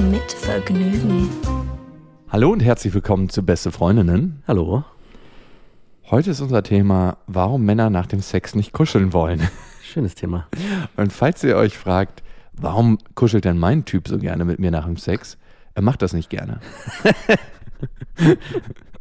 Mit Vergnügen. Hallo und herzlich willkommen zu Beste Freundinnen. Hallo. Heute ist unser Thema, warum Männer nach dem Sex nicht kuscheln wollen. Schönes Thema. Und falls ihr euch fragt, warum kuschelt denn mein Typ so gerne mit mir nach dem Sex? Er macht das nicht gerne.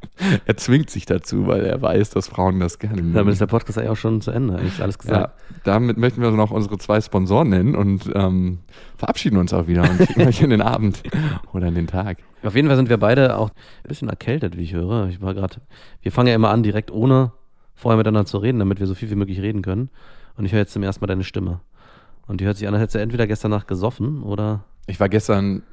er zwingt sich dazu, weil er weiß, dass Frauen das gerne mögen. Damit ist der Podcast eigentlich auch schon zu Ende. Eigentlich ist alles ja, gesagt. damit möchten wir noch unsere zwei Sponsoren nennen und ähm, verabschieden uns auch wieder und schicken euch in den Abend oder in den Tag. Auf jeden Fall sind wir beide auch ein bisschen erkältet, wie ich höre. Ich war gerade. Wir fangen ja immer an, direkt ohne vorher miteinander zu reden, damit wir so viel wie möglich reden können. Und ich höre jetzt zum ersten Mal deine Stimme. Und die hört sich an, als hättest du entweder gestern Nacht gesoffen oder. Ich war gestern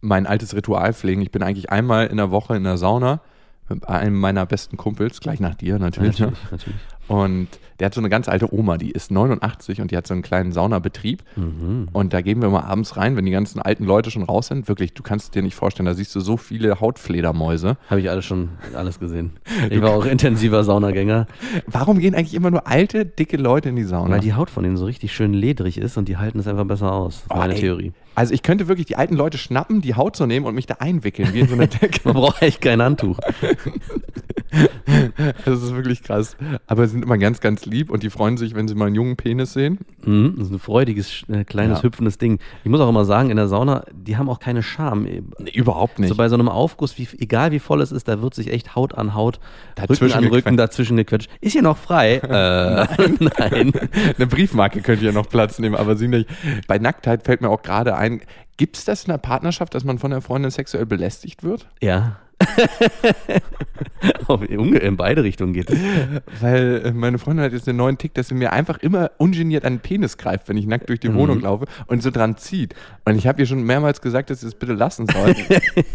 mein altes Ritual pflegen. Ich bin eigentlich einmal in der Woche in der Sauna mit einem meiner besten Kumpels, gleich nach dir natürlich. natürlich, natürlich. Und der hat so eine ganz alte Oma, die ist 89 und die hat so einen kleinen Saunabetrieb. Mhm. Und da gehen wir immer abends rein, wenn die ganzen alten Leute schon raus sind. Wirklich, du kannst dir nicht vorstellen, da siehst du so viele Hautfledermäuse. Habe ich alles schon alles gesehen. Ich war auch intensiver Saunagänger, Warum gehen eigentlich immer nur alte, dicke Leute in die Sauna? weil die Haut von denen so richtig schön ledrig ist und die halten es einfach besser aus. Das ist Oh, meine ey. Theorie. Also ich könnte wirklich die alten Leute schnappen, die Haut so nehmen und mich da einwickeln, wie in so eine Decke. Man braucht echt kein Handtuch. Das ist wirklich krass. Aber sie sind immer ganz, ganz lieb und die freuen sich, wenn sie mal einen jungen Penis sehen. Mhm, das ist ein freudiges, äh, kleines, Ja. hüpfendes Ding. Ich muss auch immer sagen, in der Sauna, die haben auch keine Scham. Nee, überhaupt nicht. So bei so einem Aufguss, wie, egal wie voll es ist, da wird sich echt Haut an Haut, Rücken Dazwischen an Rücken dazwischen gequetscht. Ist hier noch frei? äh, nein. Eine Briefmarke könnte ja noch Platz nehmen, aber sie nicht. Bei Nacktheit fällt mir auch gerade ein, gibt es das in der Partnerschaft, dass man von der Freundin sexuell belästigt wird? Ja. In beide Richtungen geht es. Weil äh, meine Freundin hat jetzt den neuen Tick, dass sie mir einfach immer ungeniert an den Penis greift, wenn ich nackt durch die Wohnung laufe und so dran zieht. Und ich habe ihr schon mehrmals gesagt, dass sie es bitte lassen soll.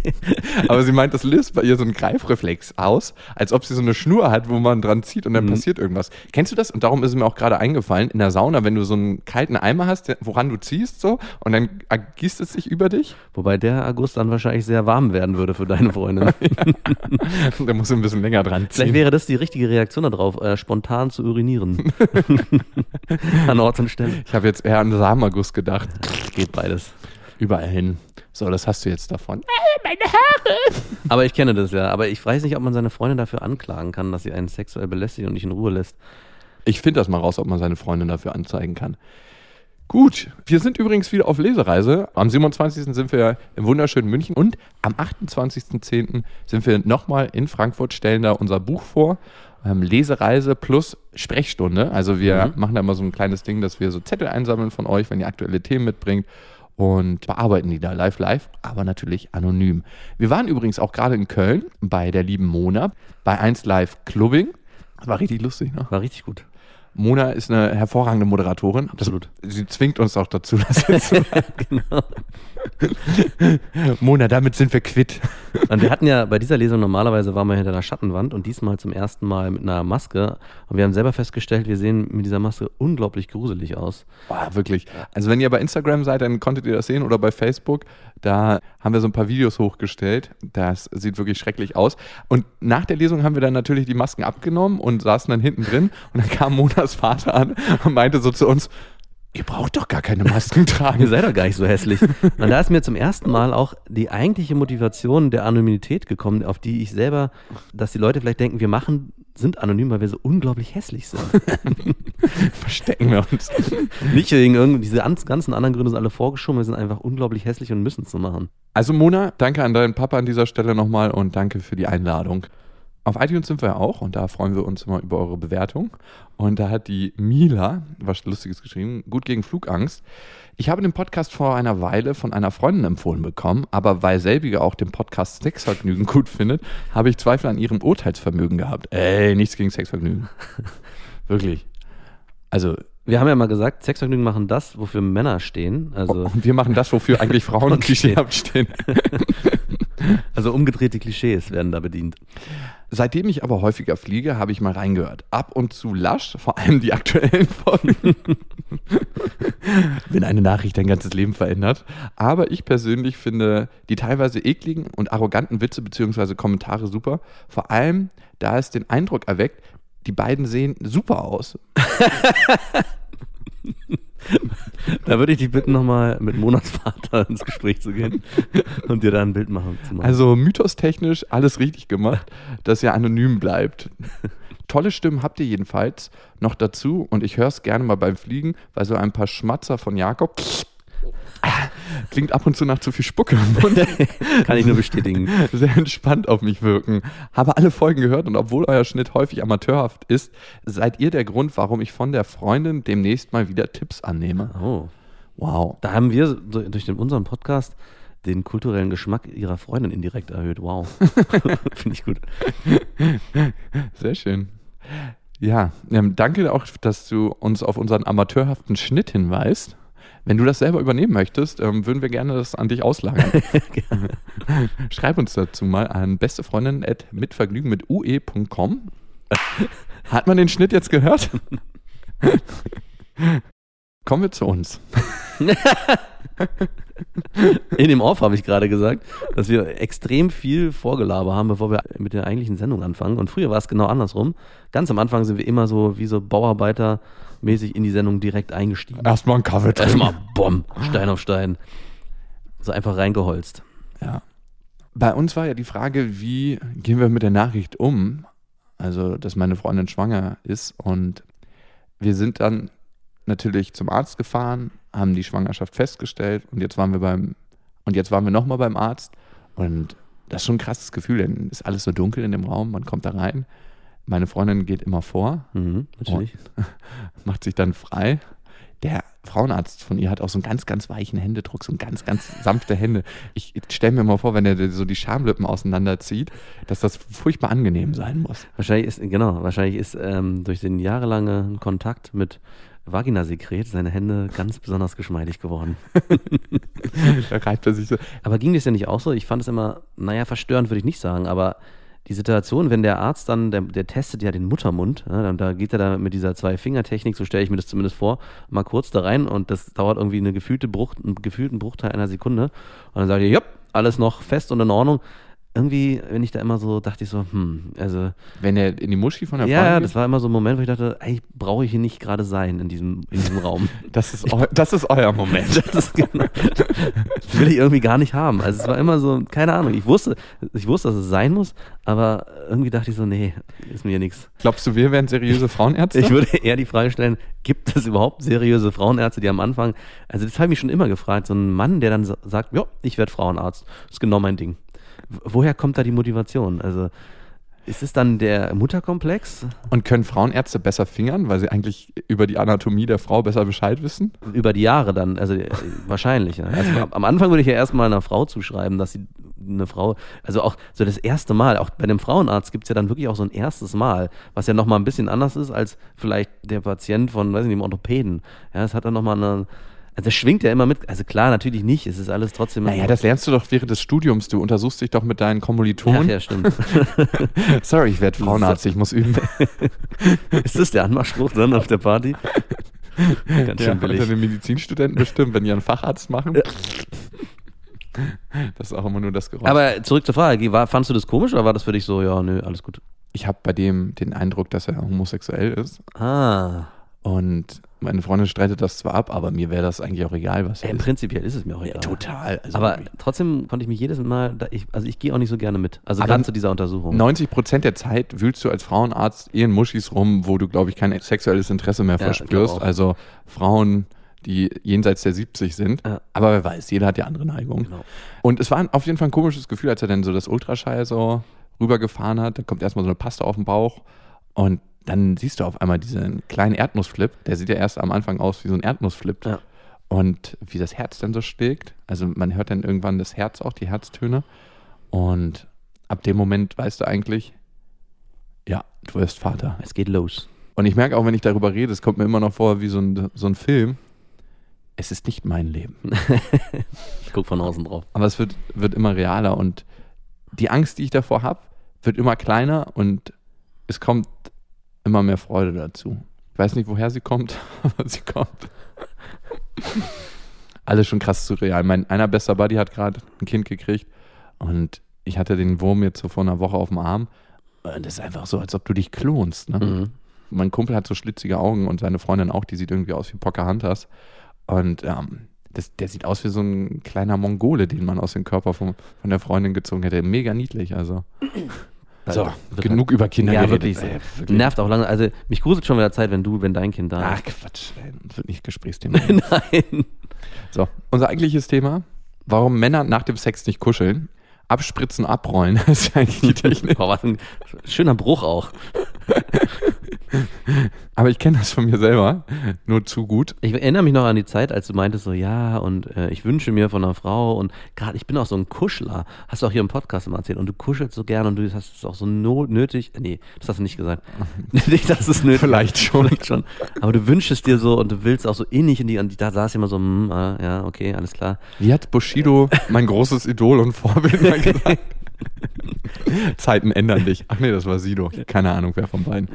aber sie meint, das löst bei ihr so einen Greifreflex aus, als ob sie so eine Schnur hat, wo man dran zieht und dann passiert irgendwas. Kennst du das? Und darum ist es mir auch gerade eingefallen, in der Sauna, wenn du so einen kalten Eimer hast, woran du ziehst so und dann ergießt es sich über dich, Wobei der August dann wahrscheinlich sehr warm werden würde für deine Freundin. da musst du ein bisschen länger dran ziehen. Vielleicht wäre das die richtige Reaktion darauf, äh, spontan zu urinieren. An Ort und Stelle. ich habe jetzt eher an Samenerguss gedacht. Geht beides. Überall hin. So, das hast du jetzt davon. Aber ich kenne das ja. Aber ich weiß nicht, ob man seine Freundin dafür anklagen kann, dass sie einen sexuell belästigt und nicht in Ruhe lässt. Ich finde das mal raus, ob man seine Freundin dafür anzeigen kann. Gut, wir sind übrigens wieder auf Lesereise. Am 27. sind wir im wunderschönen München und am 28.10. sind wir nochmal in Frankfurt, stellen da unser Buch vor. Ähm, Lesereise plus Sprechstunde. Also wir machen da immer so ein kleines Ding, dass wir so Zettel einsammeln von euch, wenn ihr aktuelle Themen mitbringt und bearbeiten die da live, live, aber natürlich anonym. Wir waren übrigens auch gerade in Köln bei der lieben Mona, bei 1 Live Clubbing. War richtig lustig, ne? War richtig gut. Mona ist eine hervorragende Moderatorin. Absolut. Das, sie zwingt uns auch dazu, das jetzt zu genau. Mona, damit sind wir quitt. Und wir hatten ja bei dieser Lesung normalerweise waren wir hinter einer Schattenwand und diesmal zum ersten Mal mit einer Maske. Und wir haben selber festgestellt, wir sehen mit dieser Maske unglaublich gruselig aus. Boah, wirklich. Also wenn ihr bei Instagram seid, dann konntet ihr das sehen oder bei Facebook. Da haben wir so ein paar Videos hochgestellt. Das sieht wirklich schrecklich aus. Und nach der Lesung haben wir dann natürlich die Masken abgenommen und saßen dann hinten drin. Und dann kam Monas Vater an und meinte so zu uns, ihr braucht doch gar keine Masken Ihr tragen. seid doch gar nicht so hässlich. Und da ist mir zum ersten Mal auch die eigentliche Motivation der Anonymität gekommen, auf die ich selber, dass die Leute vielleicht denken, wir machen, sind anonym, weil wir so unglaublich hässlich sind. Verstecken wir uns. Nicht wegen irgendwie, diese ganz- ganzen anderen Gründe sind alle vorgeschoben, wir sind einfach unglaublich hässlich und müssen es so machen. Also Mona, danke an deinen Papa an dieser Stelle nochmal und danke für die Einladung. Auf iTunes sind wir ja auch und da freuen wir uns immer über eure Bewertung. Und da hat die Mila was Lustiges geschrieben, gut gegen Flugangst. Ich habe den Podcast vor einer Weile von einer Freundin empfohlen bekommen, aber weil selbige auch den Podcast Sexvergnügen gut findet, habe ich Zweifel an ihrem Urteilsvermögen gehabt. Ey, nichts gegen Sexvergnügen. Wirklich. Also, wir haben ja mal gesagt, Sexvergnügen machen das, wofür Männer stehen. Also, Und wir machen das, wofür eigentlich Frauen und klischeehaft stehen. also umgedrehte Klischees werden da bedient. Seitdem ich aber häufiger fliege, habe ich mal reingehört. Ab und zu lasch, vor allem die aktuellen Folgen. Wenn eine Nachricht dein ganzes Leben verändert. Aber ich persönlich finde die teilweise ekligen und arroganten Witze bzw. Kommentare super. Vor allem, da es den Eindruck erweckt, die beiden sehen super aus. Da würde ich dich bitten, nochmal mit Monatsvater ins Gespräch zu gehen und dir da ein Bild machen zu machen. Also mythostechnisch alles richtig gemacht, dass er anonym bleibt. Tolle Stimmen habt ihr jedenfalls noch dazu und ich höre es gerne mal beim Fliegen, weil so ein paar Schmatzer von Jakob klingt ab und zu nach zu viel Spucke im Mund. Kann ich nur bestätigen. Sehr entspannt auf mich wirken. Habe alle Folgen gehört und obwohl euer Schnitt häufig amateurhaft ist, seid ihr der Grund, warum ich von der Freundin demnächst mal wieder Tipps annehme. Oh. Wow. Da haben wir durch den, unseren Podcast den kulturellen Geschmack ihrer Freundin indirekt erhöht. Wow. Finde ich gut. Sehr schön. Ja, ähm, danke auch, dass du uns auf unseren amateurhaften Schnitt hinweist. Wenn du das selber übernehmen möchtest, ähm, würden wir gerne das an dich auslagern. Schreib uns dazu mal an bestefreundin.mitvergnügen mit ue.com. Hat man den Schnitt jetzt gehört? Kommen wir zu uns. In dem Off habe ich gerade gesagt, dass wir extrem viel Vorgelaber haben, bevor wir mit der eigentlichen Sendung anfangen. Und früher war es genau andersrum. Ganz am Anfang sind wir immer so wie so Bauarbeiter-mäßig in die Sendung direkt eingestiegen. Erstmal ein Kaffee trinken. Erstmal Bomb, Stein auf Stein. So einfach reingeholzt. Ja. Bei uns war ja die Frage, wie gehen wir mit der Nachricht um? Also, dass meine Freundin schwanger ist. Und wir sind dann natürlich zum Arzt gefahren, haben die Schwangerschaft festgestellt und jetzt waren wir beim und jetzt waren wir nochmal beim Arzt und das ist schon ein krasses Gefühl, denn ist alles so dunkel in dem Raum, man kommt da rein. Meine Freundin geht immer vor, Mhm, natürlich. macht sich dann frei. Der Frauenarzt von ihr hat auch so einen ganz, ganz weichen Händedruck, so ein ganz, ganz sanfte Hände. Ich stelle mir mal vor, wenn er so die Schamlippen auseinanderzieht, dass das furchtbar angenehm sein muss. Wahrscheinlich ist, genau, wahrscheinlich ist ähm, durch den jahrelangen Kontakt mit Vaginasekret seine Hände ganz besonders geschmeidig geworden. Da reibt er sich so. Aber ging das ja nicht auch so? Ich fand es immer, naja, verstörend würde ich nicht sagen, aber die Situation, wenn der Arzt dann, der, der testet ja den Muttermund, ja, dann, da geht er da mit dieser Zwei-Finger-Technik, so stelle ich mir das zumindest vor, mal kurz da rein und das dauert irgendwie eine gefühlte Bruch, einen gefühlten Bruchteil einer Sekunde und dann sagt er, ja, alles noch fest und in Ordnung. Irgendwie, wenn ich da immer so, dachte ich so, hm, also Wenn er in die Muschi von der ja, ja, Freundin das war immer so ein Moment, wo ich dachte, eigentlich brauche ich hier nicht gerade sein in diesem, in diesem Raum. geht, das ist, eu, das ist euer Moment. Das, ist genau, das will ich irgendwie gar nicht haben. Also es war immer so, keine Ahnung, ich wusste, ich wusste, dass es sein muss, aber irgendwie dachte ich so, nee, ist mir nichts. Glaubst du, wir wären seriöse Frauenärzte? Ich würde eher die Frage stellen, gibt es überhaupt seriöse Frauenärzte, die am Anfang, also das habe ich mich schon immer gefragt, so ein Mann, der dann sa- sagt, ja, ich werde Frauenarzt, ist genau mein Ding. Woher kommt da die Motivation? Also ist es dann der Mutterkomplex? Und können Frauenärzte besser fingern, weil sie eigentlich über die Anatomie der Frau besser Bescheid wissen? Über die Jahre dann, also äh, wahrscheinlich. Ja. Also, am- Anfang würde ich ja erstmal einer Frau zuschreiben, dass sie eine Frau, also auch so das erste Mal, auch bei einem Frauenarzt gibt es ja dann wirklich auch so ein erstes Mal, was ja nochmal ein bisschen anders ist als vielleicht der Patient von, weiß ich nicht, einem Orthopäden. Ja, es hat dann nochmal eine, also das schwingt ja immer mit, also klar, natürlich nicht, es ist alles trotzdem. Naja, das lernst du doch während des Studiums. Du untersuchst dich doch mit deinen Ach, Kommilitonen. ja, stimmt. Sorry, ich werde Frauenarzt, ich muss üben. ist das der Anmachspruch dann auf der Party? Ganz Ja, schön unter billig. den Medizinstudenten bestimmt, wenn die einen Facharzt machen. Das ist auch immer nur das Geräusch. Aber zurück zur Frage, war, fandst du das komisch oder war das für dich so, ja, nö, alles gut? ich habe bei dem den Eindruck, dass er homosexuell ist. Ah, Und meine Freundin streitet das zwar ab, aber mir wäre das eigentlich auch egal, was er Im ist. Prinzipiell ist es mir auch egal. Total. Also Aber trotzdem konnte ich mich jedes Mal, da ich, also ich gehe auch nicht so gerne mit. Also gerade zu dieser Untersuchung. 90 Prozent der Zeit wühlst du als Frauenarzt eh in Muschis rum, wo du, glaube ich, kein sexuelles Interesse mehr Ja, verspürst. Also Frauen, die jenseits der 70 sind. Ja. Aber wer weiß, jeder hat ja andere Neigungen. Genau. Und es war auf jeden Fall ein komisches Gefühl, als er dann so das Ultraschall so rübergefahren hat. Dann kommt erstmal so eine Paste auf den Bauch und dann siehst du auf einmal diesen kleinen Erdnussflip. Der sieht ja erst am Anfang aus wie so ein Erdnussflip. Ja. Und wie das Herz dann so schlägt. Also man hört dann irgendwann das Herz auch, die Herztöne. Und ab dem Moment weißt du eigentlich, ja, du wirst Vater. Es geht los. Und ich merke auch, wenn ich darüber rede, es kommt mir immer noch vor wie so ein, so ein Film. Es ist nicht mein Leben. Ich guck von außen drauf. Aber es wird, wird immer realer und die Angst, die ich davor habe, wird immer kleiner und es kommt immer mehr Freude dazu. Ich weiß nicht, woher sie kommt, aber sie kommt. Alles schon krass surreal. Mein einer bester Buddy hat gerade ein Kind gekriegt und ich hatte den Wurm jetzt so vor einer Woche auf dem Arm. Und das ist einfach so, als ob du dich klonst. Ne? Mhm. Mein Kumpel hat so schlitzige Augen und seine Freundin auch, die sieht irgendwie aus wie Pocahontas. Und ähm, das, der sieht aus wie so ein kleiner Mongole, den man aus dem Körper von, von der Freundin gezogen hätte. Mega niedlich, also. So, genug über Kinder ja, geredet. wirklich. so. Äh, wirklich. Nervt auch lange. Also mich gruselt schon wieder Zeit, wenn du, wenn dein Kind da Ach ist. Quatsch, ey, das wird nicht Gesprächsthema. Nein. so, unser eigentliches Thema, warum Männer nach dem Sex nicht kuscheln. Abspritzen, abrollen, das ist eigentlich die Technik. Boah, was ein schöner Bruch auch. Aber ich kenne das von mir selber nur zu gut. Ich erinnere mich noch an die Zeit, als du meintest so, ja, und äh, ich wünsche mir von einer Frau und gerade, ich bin auch so ein Kuschler. Hast du auch hier im Podcast immer erzählt. Und du kuschelst so gern und du hast es auch so no nötig. Nee, das hast du nicht gesagt. nicht, dass es nötig Vielleicht schon. Vielleicht schon. Aber du wünschst es dir so und du willst auch so innig in die, und da saß immer so, hm, ah, ja, okay, alles klar. Wie hat Bushido, mein großes Idol und Vorbild, mal gesagt? Zeiten ändern dich. Ach nee, das war Sido. Keine Ahnung, wer von beiden.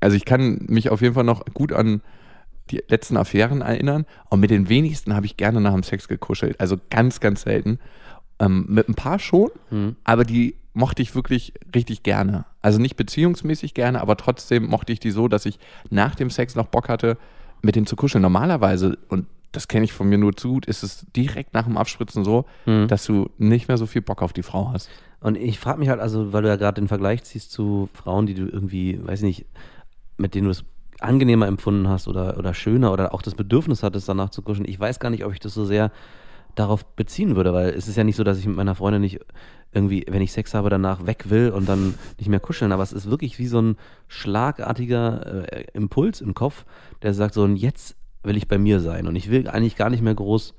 Also ich kann mich auf jeden Fall noch gut an die letzten Affären erinnern. Und mit den wenigsten habe ich gerne nach dem Sex gekuschelt. Also ganz, ganz selten. Ähm, mit ein paar schon, Hm. aber die mochte ich wirklich richtig gerne. Also nicht beziehungsmäßig gerne, aber trotzdem mochte ich die so, dass ich nach dem Sex noch Bock hatte, mit denen zu kuscheln. Normalerweise, und das kenne ich von mir nur zu gut, ist es direkt nach dem Abspritzen so, Hm. dass du nicht mehr so viel Bock auf die Frau hast. Und ich frage mich halt, also, weil du ja gerade den Vergleich ziehst zu Frauen, die du irgendwie, weiß nicht, mit denen du es angenehmer empfunden hast oder, oder schöner oder auch das Bedürfnis hattest, danach zu kuscheln. Ich weiß gar nicht, ob ich das so sehr darauf beziehen würde, weil es ist ja nicht so, dass ich mit meiner Freundin nicht irgendwie, wenn ich Sex habe, danach weg will und dann nicht mehr kuscheln. Aber es ist wirklich wie so ein schlagartiger äh, Impuls im Kopf, der sagt so, und jetzt will ich bei mir sein. Und ich will eigentlich gar nicht mehr groß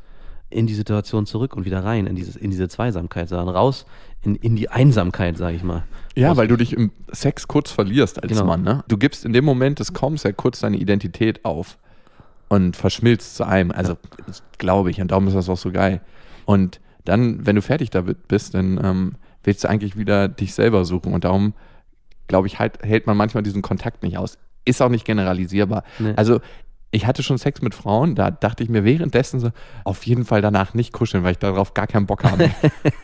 in die Situation zurück und wieder rein, in, dieses, in diese Zweisamkeit, sondern raus in, in die Einsamkeit, sage ich mal. Ja, Aus- weil du dich im Sex kurz verlierst als Genau. Mann. Ne? Du gibst in dem Moment des Kommens ja kurz deine Identität auf und verschmilzt zu einem. Also glaube ich und darum ist das auch so geil. Und dann, wenn du fertig damit bist, dann ähm, willst du eigentlich wieder dich selber suchen und darum, glaube ich, halt, hält man manchmal diesen Kontakt nicht aus. Ist auch nicht generalisierbar. Nee. Also ich hatte schon Sex mit Frauen, da dachte ich mir währenddessen so, auf jeden Fall danach nicht kuscheln, weil ich darauf gar keinen Bock habe.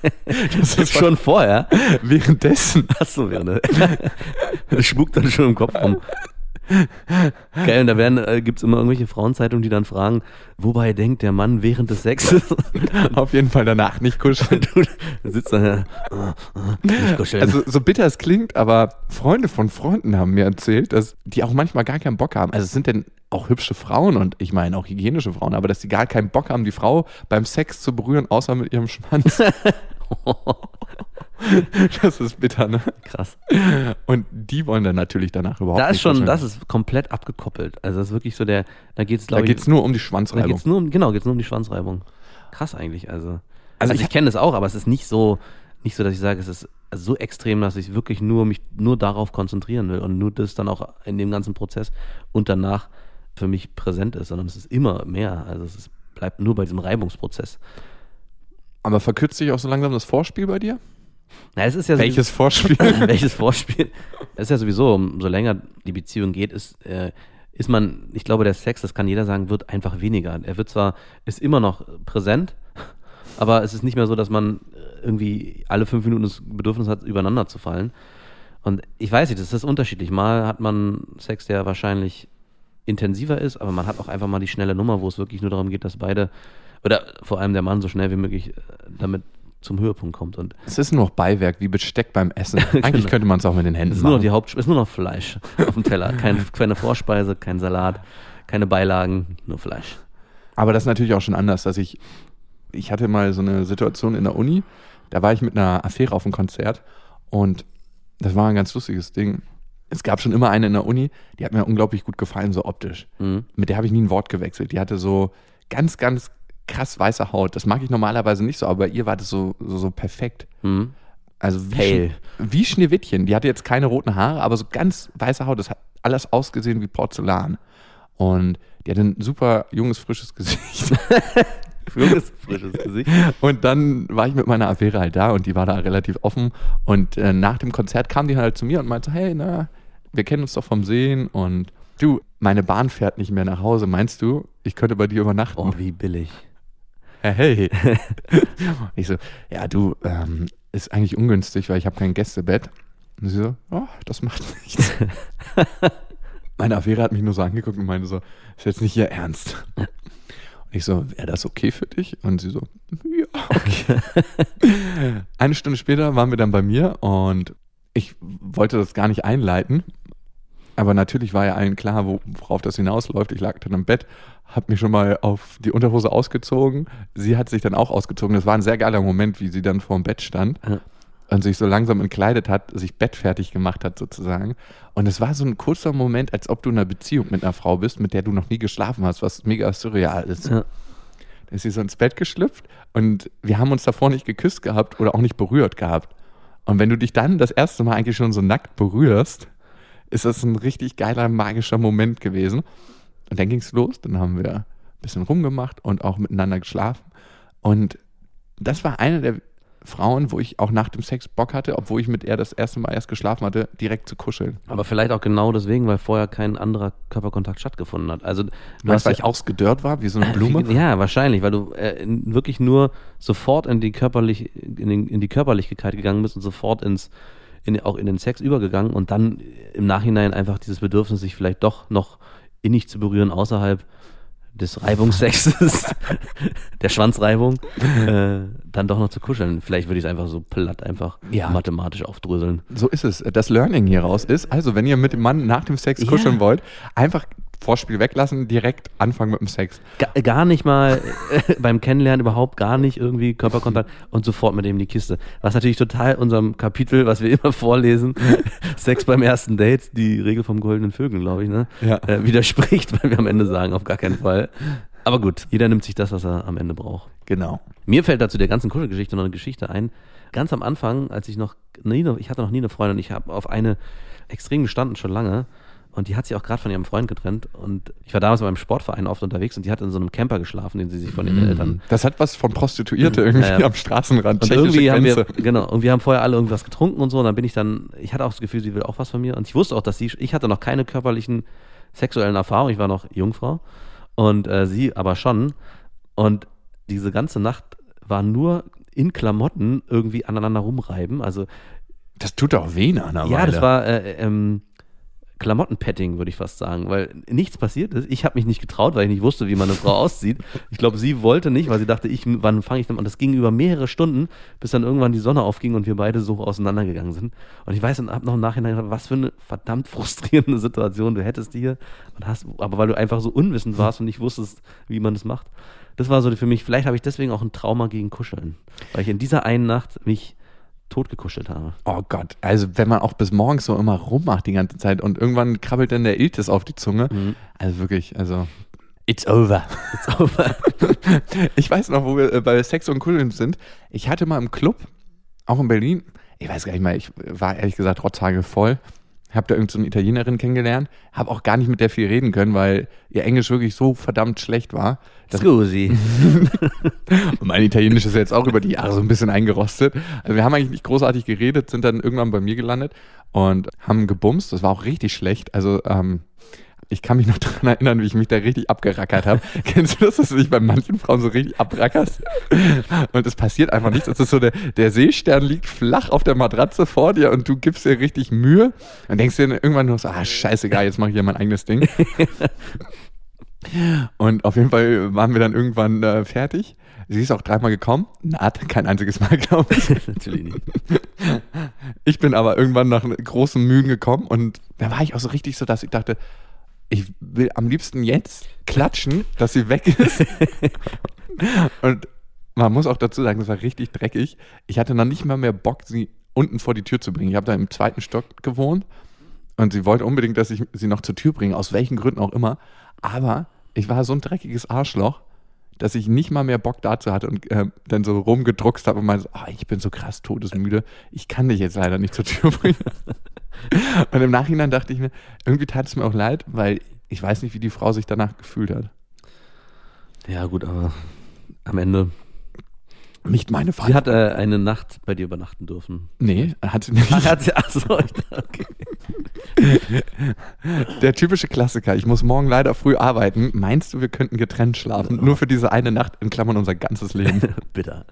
das ist schon vorher. währenddessen. Achso, ne? Das spukt dann schon im Kopf rum. Geil, und da werden, äh, gibt es immer irgendwelche Frauenzeitungen, die dann fragen, wobei denkt der Mann während des Sexes? Auf jeden Fall danach nicht kuscheln. Du sitzt da, äh, äh, nicht kuscheln. Also so bitter es klingt, aber Freunde von Freunden haben mir erzählt, dass die auch manchmal gar keinen Bock haben. Also es sind denn auch hübsche Frauen und ich meine auch hygienische Frauen, aber dass die gar keinen Bock haben, die Frau beim Sex zu berühren, außer mit ihrem Schwanz. das ist bitter, ne? Krass. Und die wollen dann natürlich danach überhaupt Da ist nicht schon, das ist komplett abgekoppelt. Also das ist wirklich so der, da geht es, da glaube geht ich, es nur um die da Schwanzreibung. geht's nur um, genau, geht es nur um die Schwanzreibung. Krass eigentlich, also. Also, ich ich, hab- kenne das auch, aber es ist nicht so, nicht so, dass ich sage, es ist so extrem, dass ich wirklich nur mich nur darauf konzentrieren will und nur das dann auch in dem ganzen Prozess und danach für mich präsent ist, sondern es ist immer mehr. Also es ist, bleibt nur bei diesem Reibungsprozess. Aber verkürzt sich auch so langsam das Vorspiel bei dir? Na, es ist ja Welches Vorspiel? welches Vorspiel? Es ist ja sowieso, umso länger die Beziehung geht, ist, äh, ist man, ich glaube, der Sex, das kann jeder sagen, wird einfach weniger. Er wird zwar, ist immer noch präsent, aber es ist nicht mehr so, dass man äh, irgendwie alle fünf Minuten das Bedürfnis hat, übereinander zu fallen. Und ich weiß nicht, das ist unterschiedlich. Mal hat man Sex, der wahrscheinlich intensiver ist, aber man hat auch einfach mal die schnelle Nummer, wo es wirklich nur darum geht, dass beide, oder vor allem der Mann so schnell wie möglich äh, damit zum Höhepunkt kommt. Und Es ist nur noch Beiwerk, wie Besteck beim Essen. Eigentlich Genau. könnte man es auch mit den Händen Es ist nur noch machen. die Haupt ist nur noch Fleisch auf dem Teller. Kein, keine Vorspeise, kein Salat, keine Beilagen, nur Fleisch. Aber das ist natürlich auch schon anders, dass ich, ich hatte mal so eine Situation in der Uni, da war ich mit einer Affäre auf einem Konzert und das war ein ganz lustiges Ding. Es gab schon immer eine in der Uni, die hat mir unglaublich gut gefallen, so optisch. Mhm. Mit der habe ich nie ein Wort gewechselt. Die hatte so ganz, ganz krass weiße Haut. Das mag ich normalerweise nicht so, aber bei ihr war das so, so, so perfekt. Mhm. Also wie. Schne- wie Schneewittchen. Die hatte jetzt keine roten Haare, aber so ganz weiße Haut. Das hat, alles ausgesehen wie Porzellan. Und die hatte ein super junges, frisches Gesicht. Junges, frisches Gesicht. Und dann war ich mit meiner Affäre halt da und die war da relativ offen. Und äh, nach dem Konzert kam die halt zu mir und meinte, hey, na, wir kennen uns doch vom Sehen und du, meine Bahn fährt nicht mehr nach Hause. Meinst du, ich könnte bei dir übernachten? Oh, wie billig. Hey. ich so, ja, du, ähm, ist eigentlich ungünstig, weil ich habe kein Gästebett. Und sie so, oh, das macht nichts. Meine Affäre hat mich nur so angeguckt und meinte so, ist jetzt nicht ihr Ernst. Ich so, wäre das okay für dich? Und sie so, ja, okay. Eine Stunde später waren wir dann bei mir und ich wollte das gar nicht einleiten. Aber natürlich war ja allen klar, wo- worauf das hinausläuft. Ich lag dann im Bett, habe mich schon mal auf die Unterhose ausgezogen. Sie hat sich dann auch ausgezogen. Das war ein sehr geiler Moment, wie sie dann vor dem Bett stand. Und sich so langsam entkleidet hat, sich bettfertig gemacht hat sozusagen. Und es war so ein kurzer Moment, als ob du in einer Beziehung mit einer Frau bist, mit der du noch nie geschlafen hast, was mega surreal ist. Ja. Da ist sie so ins Bett geschlüpft und wir haben uns davor nicht geküsst gehabt oder auch nicht berührt gehabt. Und wenn du dich dann das erste Mal eigentlich schon so nackt berührst, ist das ein richtig geiler, magischer Moment gewesen. Und dann ging es los, dann haben wir ein bisschen rumgemacht und auch miteinander geschlafen. Und das war eine der Frauen, wo ich auch nach dem Sex Bock hatte, obwohl ich mit ihr das erste Mal erst geschlafen hatte, direkt zu kuscheln. Aber vielleicht auch genau deswegen, weil vorher kein anderer Körperkontakt stattgefunden hat. Also du hast weil ich ausgedörrt war, wie so eine Blume. Ja, wahrscheinlich, weil du äh, wirklich nur sofort in die, körperlich, in, den, in die Körperlichkeit gegangen bist und sofort ins, in, auch in den Sex übergegangen und dann im Nachhinein einfach dieses Bedürfnis, sich vielleicht doch noch innig zu berühren außerhalb des Reibungssexes, der Schwanzreibung, äh, dann doch noch zu kuscheln. Vielleicht würde ich es einfach so platt einfach Ja. mathematisch aufdröseln. So ist es. Das Learning hieraus ist, also wenn ihr mit dem Mann nach dem Sex Ja. kuscheln wollt, einfach Vorspiel weglassen, direkt anfangen mit dem Sex. Ga, gar nicht mal äh, beim Kennenlernen überhaupt gar nicht irgendwie Körperkontakt und sofort mit dem in die Kiste. Was natürlich total unserem Kapitel, was wir immer vorlesen, Sex beim ersten Date, die Regel vom goldenen Vögeln, glaube ich, ne? Ja. Äh, widerspricht, weil wir am Ende sagen, auf gar keinen Fall. Aber gut, jeder nimmt sich das, was er am Ende braucht. Genau. Mir fällt dazu der ganzen Kuschelgeschichte noch eine Geschichte ein. Ganz am Anfang, als ich noch nie, ich hatte noch nie eine Freundin, ich habe auf eine extrem gestanden, schon lange. Und die hat sich auch gerade von ihrem Freund getrennt. Und ich war damals beim Sportverein oft unterwegs und die hat in so einem Camper geschlafen, den sie sich von ihren Eltern. Das hat was von Prostituierte irgendwie Ja, ja. am Straßenrand. Und irgendwie haben wir, Grenze. genau, und wir haben vorher alle irgendwas getrunken und so. Und dann bin ich dann, ich hatte auch das Gefühl, sie will auch was von mir. Und ich wusste auch, dass sie, ich hatte noch keine körperlichen sexuellen Erfahrungen. Ich war noch Jungfrau. Und äh, sie aber schon. Und diese ganze Nacht war nur in Klamotten irgendwie aneinander rumreiben. Also Das tut auch weh nach einer ja, Weile. das war äh, ähm, Klamottenpetting, würde ich fast sagen, weil nichts passiert ist. Ich habe mich nicht getraut, weil ich nicht wusste, wie man eine Frau auszieht. Ich glaube, sie wollte nicht, weil sie dachte, ich, wann fange ich denn an? Und das ging über mehrere Stunden, bis dann irgendwann die Sonne aufging und wir beide so auseinandergegangen sind. Und ich weiß und habe noch im Nachhinein gedacht, was für eine verdammt frustrierende Situation du hättest hier. Und hast, aber weil du einfach so unwissend warst und nicht wusstest, wie man das macht. Das war so für mich, vielleicht habe ich deswegen auch ein Trauma gegen Kuscheln. Weil ich in dieser einen Nacht mich totgekuschelt habe. Oh Gott, also wenn man auch bis morgens so immer rummacht die ganze Zeit und irgendwann krabbelt dann der Iltis auf die Zunge. Mhm. Also wirklich, also it's over. Jetzt aber. Ich weiß noch, wo wir äh, bei Sex und Kuscheln sind. Ich hatte mal im Club, auch in Berlin, ich weiß gar nicht mehr, ich war ehrlich gesagt rotzhage voll. Hab da irgendeine so eine Italienerin kennengelernt, habe auch gar nicht mit der viel reden können, weil ihr Englisch wirklich so verdammt schlecht war. Scusi. Und mein Italienisch ist jetzt auch über die Jahre so ein bisschen eingerostet. Also wir haben eigentlich nicht großartig geredet, sind dann irgendwann bei mir gelandet und haben gebumst. Das war auch richtig schlecht. Also ähm, ich kann mich noch daran erinnern, wie ich mich da richtig abgerackert habe. Kennst du das, dass du dich bei manchen Frauen so richtig abrackerst? Und es passiert einfach nichts. Es ist so, der, der Seestern liegt flach auf der Matratze vor dir und du gibst dir richtig Mühe und denkst dir irgendwann nur so, ah, scheißegal, jetzt mache ich ja mein eigenes Ding. Und auf jeden Fall waren wir dann irgendwann äh, fertig. Sie ist auch dreimal gekommen. Naht, kein einziges Mal, glaube ich. Natürlich nicht. Ich bin aber irgendwann nach großen Mühen gekommen und da war ich auch so richtig so, dass ich dachte, ich will am liebsten jetzt klatschen, dass sie weg ist. und man muss auch dazu sagen, das war richtig dreckig. Ich hatte noch nicht mal mehr Bock, sie unten vor die Tür zu bringen. Ich habe da im zweiten Stock gewohnt und sie wollte unbedingt, dass ich sie noch zur Tür bringe, aus welchen Gründen auch immer. Aber ich war so ein dreckiges Arschloch, dass ich nicht mal mehr Bock dazu hatte und äh, dann so rumgedruckst habe und meinte, oh, ich bin so krass todesmüde, ich kann dich jetzt leider nicht zur Tür bringen. Und im Nachhinein dachte ich mir, irgendwie tat es mir auch leid, weil ich weiß nicht, wie die Frau sich danach gefühlt hat. Ja, gut, aber am Ende. Nicht meine Sie hat äh, eine Nacht bei dir übernachten dürfen. Nee, hat sie nicht. Ach, hat sie, ach so, okay. Der typische Klassiker. Ich muss morgen leider früh arbeiten. Meinst du, wir könnten getrennt schlafen? Nur für diese eine Nacht in Klammern unser ganzes Leben. Bitter.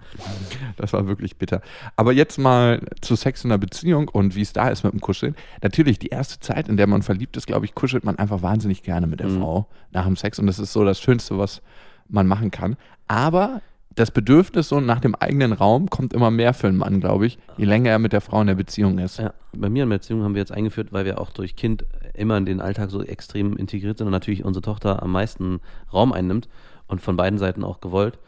Das war wirklich bitter. Aber jetzt mal zu Sex in einer Beziehung und wie es da ist mit dem Kuscheln. Natürlich, die erste Zeit, in der man verliebt ist, glaube ich, kuschelt man einfach wahnsinnig gerne mit der Mhm. Frau nach dem Sex. Und das ist so das Schönste, was man machen kann. Aber das Bedürfnis so nach dem eigenen Raum kommt immer mehr für einen Mann, glaube ich, je länger er mit der Frau in der Beziehung ist. Ja, bei mir in der Beziehung haben wir jetzt eingeführt, weil wir auch durch Kind immer in den Alltag so extrem integriert sind und natürlich unsere Tochter am meisten Raum einnimmt und von beiden Seiten auch gewollt.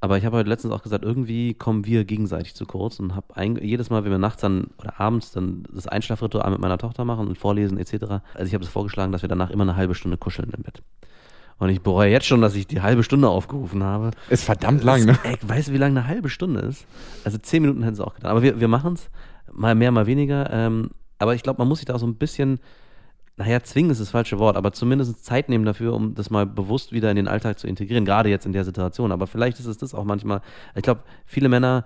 Aber ich habe heute letztens auch gesagt, irgendwie kommen wir gegenseitig zu kurz und habe jedes Mal, wenn wir nachts dann oder abends dann das Einschlafritual mit meiner Tochter machen und vorlesen etc. Also ich habe es vorgeschlagen, dass wir danach immer eine halbe Stunde kuscheln im Bett. Und ich bereue jetzt schon, dass ich die halbe Stunde aufgerufen habe. Ist verdammt lang, ne? Ey, weißt du, wie lange eine halbe Stunde ist? Also zehn Minuten hätten sie auch getan. Aber wir, wir machen es. Mal mehr, mal weniger. Ähm, aber ich glaube, man muss sich da so ein bisschen, naja, zwingen ist das falsche Wort, aber zumindest Zeit nehmen dafür, um das mal bewusst wieder in den Alltag zu integrieren. Gerade jetzt in der Situation. Aber vielleicht ist es das auch manchmal. Ich glaube, viele Männer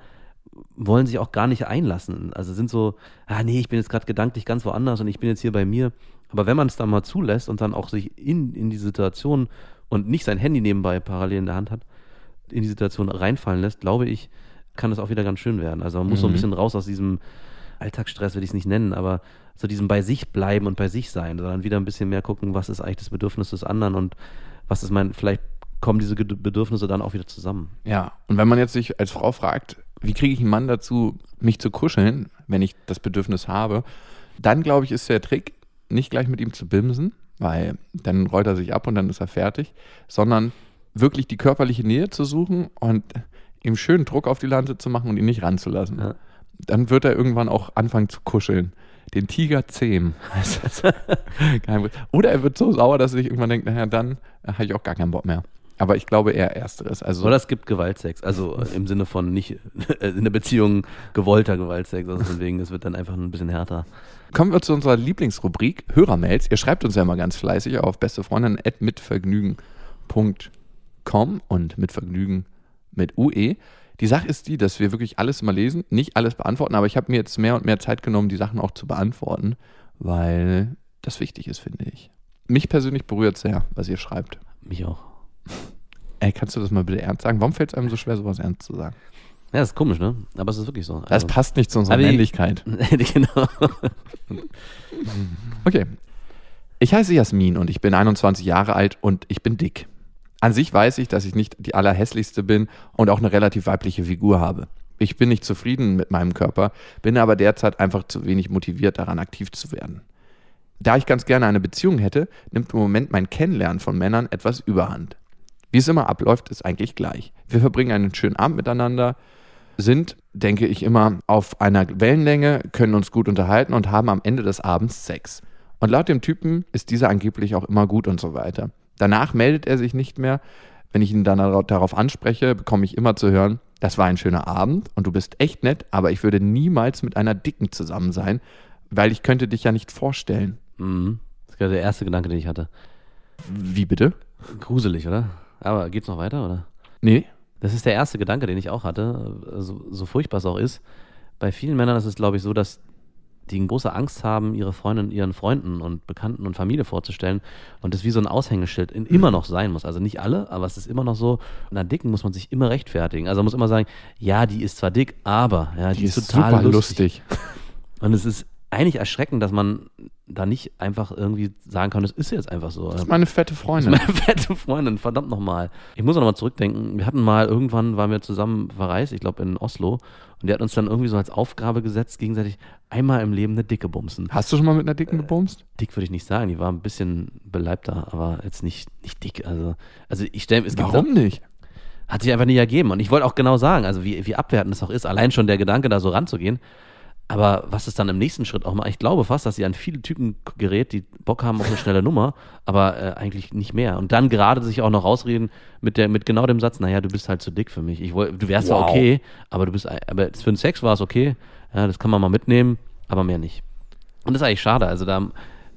wollen sich auch gar nicht einlassen. Also sind so, ah nee, ich bin jetzt gerade gedanklich ganz woanders und ich bin jetzt hier bei mir. Aber wenn man es dann mal zulässt und dann auch sich in, in die Situation und nicht sein Handy nebenbei parallel in der Hand hat, in die Situation reinfallen lässt, glaube ich, kann es auch wieder ganz schön werden. Also man muss so ein Mhm. bisschen raus aus diesem Alltagsstress, will ich es nicht nennen, aber so diesem bei sich bleiben und bei sich sein, sondern wieder ein bisschen mehr gucken, was ist eigentlich das Bedürfnis des anderen und was ist mein, vielleicht kommen diese Bedürfnisse dann auch wieder zusammen. Ja, und wenn man jetzt sich als Frau fragt, wie kriege ich einen Mann dazu, mich zu kuscheln, wenn ich das Bedürfnis habe, dann glaube ich, ist der Trick, nicht gleich mit ihm zu bimsen, weil dann rollt er sich ab und dann ist er fertig, sondern wirklich die körperliche Nähe zu suchen und ihm schön Druck auf die Lande zu machen und ihn nicht ranzulassen. Ja. Dann wird er irgendwann auch anfangen zu kuscheln. Den Tiger zähmen. Oder er wird so sauer, dass er sich irgendwann denkt, naja, dann äh, habe ich auch gar keinen Bock mehr. Aber ich glaube eher Ersteres. Also Oder es gibt Gewaltsex, also im Sinne von nicht äh, in der Beziehung gewollter Gewaltsex, also von wegen, es wird dann einfach ein bisschen härter. Kommen wir zu unserer Lieblingsrubrik Hörermails. Ihr schreibt uns ja immer ganz fleißig auf bestefreundin.mitvergnügen.com und mit Vergnügen mit UE. Die Sache ist die, dass wir wirklich alles immer lesen, nicht alles beantworten, aber ich habe mir jetzt mehr und mehr Zeit genommen, die Sachen auch zu beantworten, weil das wichtig ist, finde ich. Mich persönlich berührt sehr, was ihr schreibt. Mich auch. Ey, kannst du das mal bitte ernst sagen? Warum fällt es einem so schwer, sowas ernst zu sagen? Ja, das ist komisch, ne? Aber es ist wirklich so. Das Also- passt nicht zu unserer Männlichkeit. genau. Okay. Ich heiße Jasmin und ich bin 21 Jahre alt und ich bin dick. An sich weiß ich, dass ich nicht die allerhässlichste bin und auch eine relativ weibliche Figur habe. Ich bin nicht zufrieden mit meinem Körper, bin aber derzeit einfach zu wenig motiviert daran aktiv zu werden. Da ich ganz gerne eine Beziehung hätte, nimmt im Moment mein Kennenlernen von Männern etwas überhand. Wie es immer abläuft, ist eigentlich gleich. Wir verbringen einen schönen Abend miteinander, sind, denke ich immer, auf einer Wellenlänge, können uns gut unterhalten und haben am Ende des Abends Sex. Und laut dem Typen ist dieser angeblich auch immer gut und so weiter. Danach meldet er sich nicht mehr. Wenn ich ihn dann dara- darauf anspreche, bekomme ich immer zu hören, das war ein schöner Abend und du bist echt nett, aber ich würde niemals mit einer Dicken zusammen sein, weil ich könnte dich ja nicht vorstellen. Mhm. Das ist gerade der erste Gedanke, den ich hatte. Wie bitte? Gruselig, oder? Aber geht's noch weiter, oder? Nee. Das ist der erste Gedanke, den ich auch hatte, so, so furchtbar es auch ist. Bei vielen Männern ist es, glaube ich, so, dass die eine große Angst haben, ihre Freundin ihren Freunden und Bekannten und Familie vorzustellen und das wie so ein Aushängeschild in, immer noch sein muss. Also nicht alle, aber es ist immer noch so. Und an Dicken muss man sich immer rechtfertigen. Also man muss immer sagen, ja, die ist zwar dick, aber ja, die, Die ist, ist total super lustig. lustig. Und es ist eigentlich erschreckend, dass man da nicht einfach irgendwie sagen kann, das ist jetzt einfach so. Das ist meine fette Das ist Freundin. meine fette Freundin, verdammt nochmal. Ich muss auch nochmal zurückdenken. Wir hatten mal, irgendwann waren wir zusammen verreist, ich glaube in Oslo. Und der hat uns dann irgendwie so als Aufgabe gesetzt, gegenseitig einmal im Leben eine Dicke bumsen. Hast du schon mal mit einer Dicken gebumst? Dick würde ich nicht sagen, die war ein bisschen beleibter, aber jetzt nicht, nicht dick. Also, also ich stelle es gibt Warum nicht? hat sich einfach nie ergeben. Und ich wollte auch genau sagen, also wie, wie abwertend es auch ist, allein schon der Gedanke, da so ranzugehen. Aber was es dann im nächsten Schritt auch mal, ich glaube fast, dass sie an viele Typen gerät, die Bock haben auf eine schnelle Nummer, aber äh, eigentlich nicht mehr. Und dann gerade sich auch noch rausreden mit der, mit genau dem Satz, naja, du bist halt zu dick für mich. Ich woll, du wärst Wow. okay, aber du bist, aber für den Sex war es okay. Ja, das kann man mal mitnehmen, aber mehr nicht. Und das ist eigentlich schade. Also da,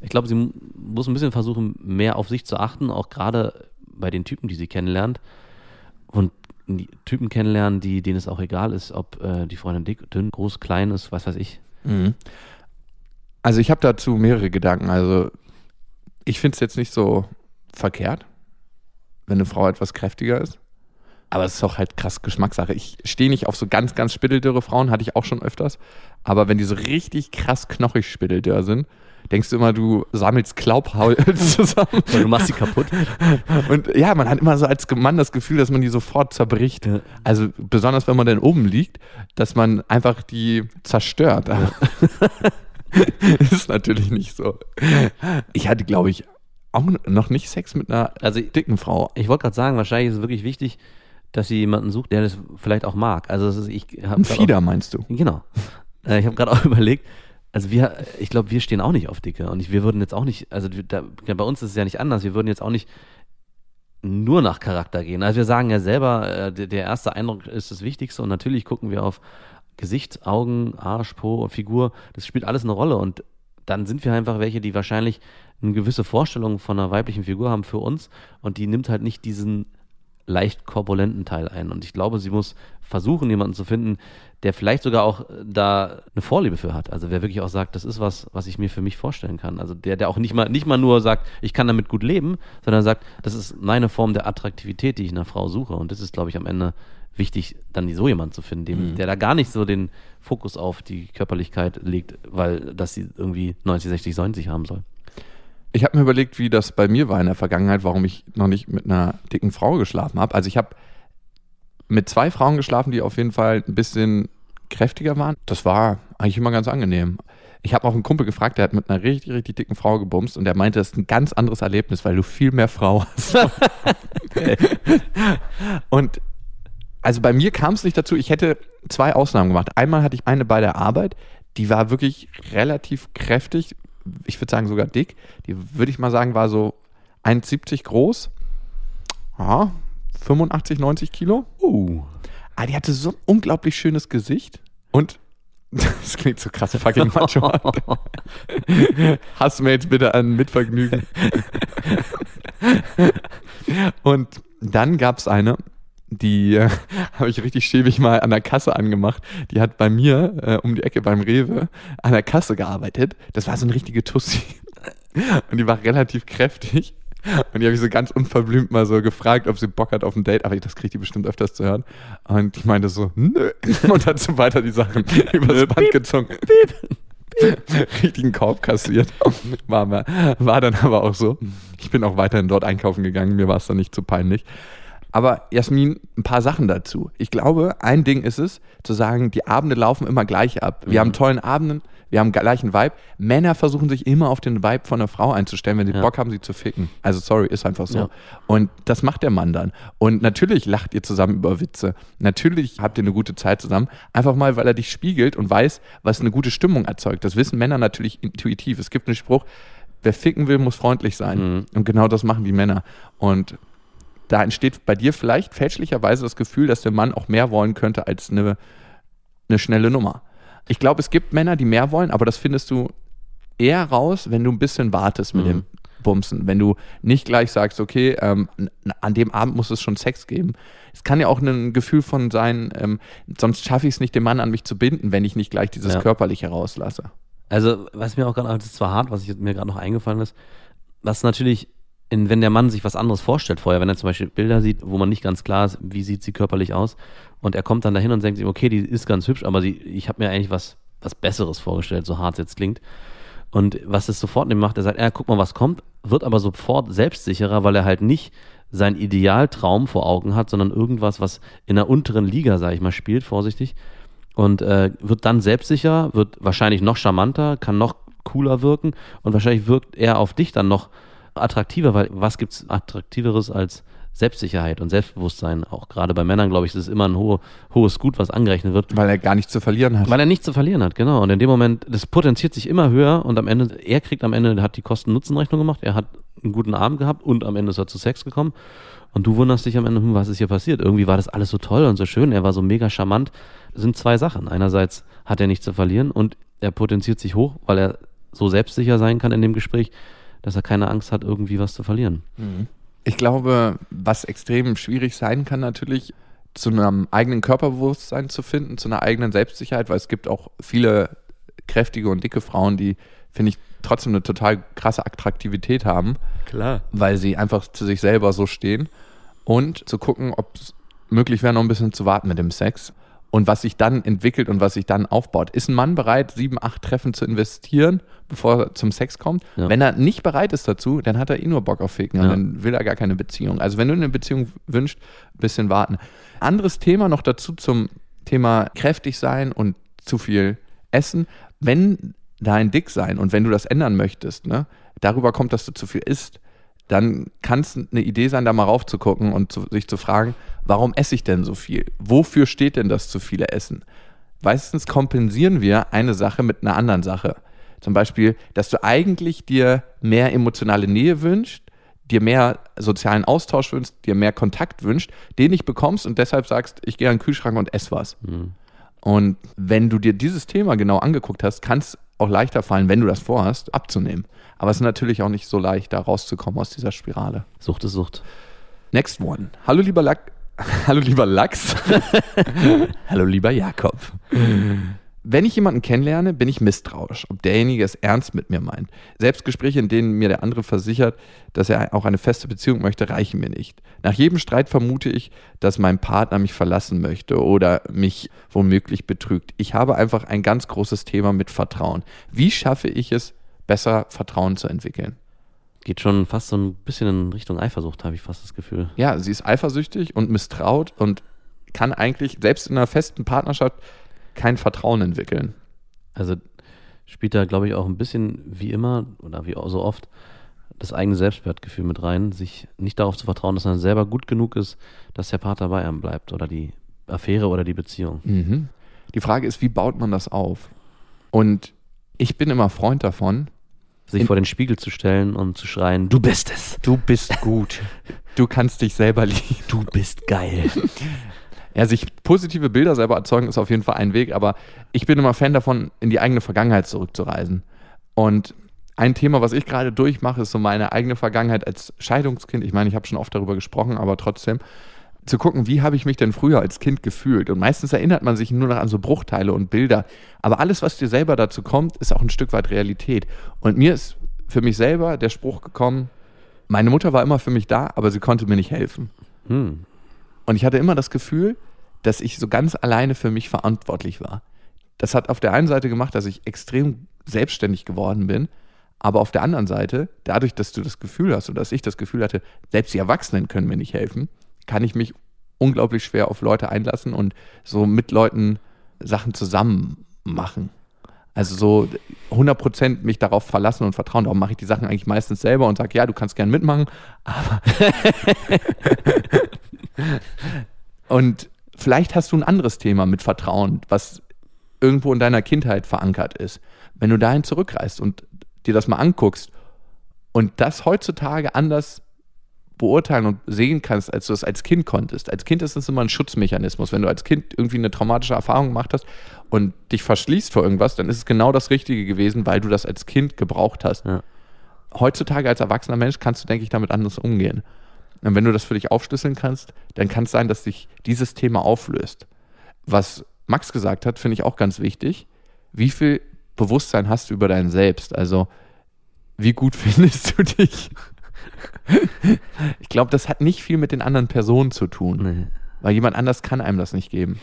ich glaube, sie mu- muss ein bisschen versuchen, mehr auf sich zu achten, auch gerade bei den Typen, die sie kennenlernt. Und Typen kennenlernen, die, denen es auch egal ist, ob äh, die Freundin dick, dünn, groß, klein ist, was weiß ich. Mhm. Also ich habe dazu mehrere Gedanken. Also ich finde es jetzt nicht so verkehrt, wenn eine Frau etwas kräftiger ist. Aber es ist auch halt krass Geschmackssache. Ich stehe nicht auf so ganz, ganz spitteldürre Frauen, hatte ich auch schon öfters. Aber wenn die so richtig krass knochig spitteldürr sind, denkst du immer, du sammelst Glaubholz zusammen. Weil du machst sie kaputt. Und ja, man hat immer so als Mann das Gefühl, dass man die sofort zerbricht. Ja. Also besonders wenn man dann oben liegt, dass man einfach die zerstört. ist natürlich nicht so. Ich hatte, glaube ich, auch noch nicht Sex mit einer Also dicken Frau. ich wollte gerade sagen, wahrscheinlich ist es wirklich wichtig, dass sie jemanden sucht, der das vielleicht auch mag. Also ist, ich Ein Fieder, meinst du? Genau. Äh, Ich habe gerade auch überlegt, also wir, ich glaube, wir stehen auch nicht auf Dicke und ich, wir würden jetzt auch nicht, also da, bei uns ist es ja nicht anders, wir würden jetzt auch nicht nur nach Charakter gehen. Also wir sagen ja selber, äh, der, erste Eindruck ist das Wichtigste und natürlich gucken wir auf Gesicht, Augen, Arsch, Po Figur, das spielt alles eine Rolle und dann sind wir einfach welche, die wahrscheinlich eine gewisse Vorstellung von einer weiblichen Figur haben für uns und die nimmt halt nicht diesen leicht korpulenten Teil ein. Und ich glaube, sie muss versuchen, jemanden zu finden, der vielleicht sogar auch äh, da eine Vorliebe für hat. Also wer wirklich auch sagt, das ist was, was ich mir für mich vorstellen kann. Also der, der auch nicht mal, nicht mal nur sagt, ich kann damit gut leben, sondern sagt, das ist meine Form der Attraktivität, die ich in einer Frau suche. Und das ist, glaube ich, am Ende wichtig, dann so jemanden zu finden, dem, der da gar nicht so den Fokus auf die Körperlichkeit legt, weil das sie irgendwie 90, 60, 90 haben soll. Ich habe mir überlegt, wie das bei mir war in der Vergangenheit, warum ich noch nicht mit einer dicken Frau geschlafen habe. Also ich habe mit zwei Frauen geschlafen, die auf jeden Fall ein bisschen kräftiger waren. Das war eigentlich immer ganz angenehm. Ich habe auch einen Kumpel gefragt, der hat mit einer richtig, richtig dicken Frau gebumst und der meinte, das ist ein ganz anderes Erlebnis, weil du viel mehr Frau hast. und also bei mir kam es nicht dazu, ich hätte zwei Ausnahmen gemacht. Einmal hatte ich eine bei der Arbeit, die war wirklich relativ kräftig, ich würde sagen sogar dick. Die würde ich mal sagen, war so 1,70 groß. Ja, 85, 90 Kilo. Uh. Ah, die hatte so ein unglaublich schönes Gesicht. Und das klingt so krass fucking macho. Hass mir jetzt bitte an Mitvergnügen. Und dann gab es eine, die äh, habe ich richtig schäbig mal an der Kasse angemacht. Die hat bei mir äh, um die Ecke beim Rewe an der Kasse gearbeitet. Das war so eine richtige Tussi. Und die war relativ kräftig. Und die habe ich so ganz unverblümt mal so gefragt, ob sie Bock hat auf ein Date. Aber das kriegt die bestimmt öfters zu hören. Und ich meinte so, nö. Und hat so weiter die Sachen übers Band gezogen. Richtigen Korb kassiert. War, war dann aber auch so. Ich bin auch weiterhin dort einkaufen gegangen. Mir war es dann nicht zu peinlich. Aber Jasmin, ein paar Sachen dazu. Ich glaube, ein Ding ist es, zu sagen, die Abende laufen immer gleich ab. Wir haben tollen Abenden, wir haben gleichen Vibe. Männer versuchen sich immer auf den Vibe von einer Frau einzustellen, wenn sie Ja. Bock haben, sie zu ficken. Also sorry, ist einfach so. Ja. Und das macht der Mann dann. Und natürlich lacht ihr zusammen über Witze. Natürlich habt ihr eine gute Zeit zusammen. Einfach mal, weil er dich spiegelt und weiß, was eine gute Stimmung erzeugt. Das wissen Männer natürlich intuitiv. Es gibt einen Spruch, wer ficken will, muss freundlich sein. Mhm. Und genau das machen die Männer. Und da entsteht bei dir vielleicht fälschlicherweise das Gefühl, dass der Mann auch mehr wollen könnte als eine, eine schnelle Nummer. Ich glaube, es gibt Männer, die mehr wollen, aber das findest du eher raus, wenn du ein bisschen wartest mit Mhm. dem Bumsen. Wenn du nicht gleich sagst, okay, ähm, an dem Abend muss es schon Sex geben. Es kann ja auch ein Gefühl von sein, ähm, sonst schaffe ich es nicht, den Mann an mich zu binden, wenn ich nicht gleich dieses Ja. Körperliche rauslasse. Also, was mir auch gerade, das ist zwar hart, was ich, mir gerade noch eingefallen ist, was natürlich, in, wenn der Mann sich was anderes vorstellt vorher, wenn er zum Beispiel Bilder sieht, wo man nicht ganz klar ist, wie sieht sie körperlich aus, und er kommt dann dahin und denkt sich, okay, die ist ganz hübsch, aber sie, ich habe mir eigentlich was, was Besseres vorgestellt, so hart es jetzt klingt. Und was es sofort mit macht, er sagt, ja, guck mal, was kommt, wird aber sofort selbstsicherer, weil er halt nicht sein Idealtraum vor Augen hat, sondern irgendwas, was in der unteren Liga, sage ich mal, spielt, vorsichtig. Und äh, wird dann selbstsicher, wird wahrscheinlich noch charmanter, kann noch cooler wirken und wahrscheinlich wirkt er auf dich dann noch attraktiver, weil was gibt's attraktiveres als Selbstsicherheit und Selbstbewusstsein? Auch gerade bei Männern, glaube ich, ist es immer ein hohe, hohes Gut, was angerechnet wird. Weil er gar nichts zu verlieren hat. Weil er nichts zu verlieren hat, genau. Und in dem Moment, das potenziert sich immer höher und am Ende, er kriegt am Ende, hat die Kosten-Nutzen-Rechnung gemacht, er hat einen guten Abend gehabt und am Ende ist er zu Sex gekommen. Und du wunderst dich am Ende, hm, was ist hier passiert? Irgendwie war das alles so toll und so schön, er war so mega charmant. Das sind zwei Sachen. Einerseits hat er nichts zu verlieren und er potenziert sich hoch, weil er so selbstsicher sein kann in dem Gespräch, dass er keine Angst hat, irgendwie was zu verlieren. Ich glaube, was extrem schwierig sein kann, natürlich zu einem eigenen Körperbewusstsein zu finden, zu einer eigenen Selbstsicherheit, weil es gibt auch viele kräftige und dicke Frauen, die, finde ich, trotzdem eine total krasse Attraktivität haben, Klar. weil sie einfach zu sich selber so stehen. Und zu gucken, ob es möglich wäre, noch ein bisschen zu warten mit dem Sex. Und was sich dann entwickelt und was sich dann aufbaut. Ist ein Mann bereit, sieben, acht Treffen zu investieren, bevor er zum Sex kommt? Ja. Wenn er nicht bereit ist dazu, dann hat er eh nur Bock auf Ficken. und Ja. Dann will er gar keine Beziehung. Also wenn du eine Beziehung wünschst, ein bisschen warten. Anderes Thema noch dazu zum Thema kräftig sein und zu viel essen. Wenn dein Dicksein und wenn du das ändern möchtest, ne, darüber kommt, dass du zu viel isst, dann kann es eine Idee sein, da mal raufzugucken und zu, sich zu fragen, warum esse ich denn so viel? Wofür steht denn das zu viele Essen? Meistens kompensieren wir eine Sache mit einer anderen Sache. Zum Beispiel, dass du eigentlich dir mehr emotionale Nähe wünschst, dir mehr sozialen Austausch wünschst, dir mehr Kontakt wünschst, den nicht bekommst und deshalb sagst, ich gehe an den Kühlschrank und esse was. Und wenn du dir dieses Thema genau angeguckt hast, kann es auch leichter fallen, wenn du das vorhast, abzunehmen. Aber es ist natürlich auch nicht so leicht, da rauszukommen aus dieser Spirale. Sucht ist Sucht. Next one. Hallo lieber Lack. Hallo lieber Lachs. Hallo lieber Jakob. Wenn ich jemanden kennenlerne, bin ich misstrauisch, ob derjenige es ernst mit mir meint. Selbst Gespräche, in denen mir der andere versichert, dass er auch eine feste Beziehung möchte, reichen mir nicht. Nach jedem Streit vermute ich, dass mein Partner mich verlassen möchte oder mich womöglich betrügt. Ich habe einfach ein ganz großes Thema mit Vertrauen. Wie schaffe ich es, besser Vertrauen zu entwickeln? Geht schon fast so ein bisschen in Richtung Eifersucht, habe ich fast das Gefühl. ja, sie ist eifersüchtig und misstraut und kann eigentlich selbst in einer festen Partnerschaft kein Vertrauen entwickeln. Also spielt da, glaube ich, auch ein bisschen wie immer oder wie so oft das eigene Selbstwertgefühl mit rein, sich nicht darauf zu vertrauen, dass man selber gut genug ist, dass der Partner bei einem bleibt oder die Affäre oder die Beziehung. Mhm. Die Frage ist, wie baut man das auf? Und ich bin immer Freund davon, Sich In- vor den Spiegel zu stellen und zu schreien, du bist es, du bist gut. Du kannst dich selber lieben. du bist geil. Ja, sich positive Bilder selber erzeugen ist auf jeden Fall ein Weg, aber ich bin immer Fan davon, in die eigene Vergangenheit zurückzureisen. Und ein Thema, was ich gerade durchmache, ist so meine eigene Vergangenheit als Scheidungskind. Ich meine, ich habe schon oft darüber gesprochen, aber trotzdem zu gucken, wie habe ich mich denn früher als Kind gefühlt? Und meistens erinnert man sich nur noch an so Bruchteile und Bilder. Aber alles, was dir selber dazu kommt, ist auch ein Stück weit Realität. Und mir ist für mich selber der Spruch gekommen, meine Mutter war immer für mich da, aber sie konnte mir nicht helfen. Hm. Und ich hatte immer das Gefühl, dass ich so ganz alleine für mich verantwortlich war. Das hat auf der einen Seite gemacht, dass ich extrem selbstständig geworden bin, aber auf der anderen Seite, dadurch, dass du das Gefühl hast oder dass ich das Gefühl hatte, selbst die Erwachsenen können mir nicht helfen, kann ich mich unglaublich schwer auf Leute einlassen und so mit Leuten Sachen zusammen machen. Also so 100% mich darauf verlassen und vertrauen. Darum mache ich die Sachen eigentlich meistens selber und sage, ja, du kannst gern mitmachen, aber und vielleicht hast du ein anderes Thema mit Vertrauen, was irgendwo in deiner Kindheit verankert ist. Wenn du dahin zurückreist und dir das mal anguckst und das heutzutage anders beurteilen und sehen kannst, als du es als Kind konntest. Als Kind ist es immer ein Schutzmechanismus. Wenn du als Kind irgendwie eine traumatische Erfahrung gemacht hast und dich verschließt vor irgendwas, dann ist es genau das Richtige gewesen, weil du das als Kind gebraucht hast. Ja. Heutzutage als erwachsener Mensch kannst du, denke ich, damit anders umgehen. Und wenn du das für dich aufschlüsseln kannst, dann kann es sein, dass sich dieses Thema auflöst. Was Max gesagt hat, finde ich auch ganz wichtig. Wie viel Bewusstsein hast du über dein Selbst? Also, wie gut findest du dich? ich glaube, das hat nicht viel mit den anderen Personen zu tun, Nee. weil jemand anders kann einem das nicht geben.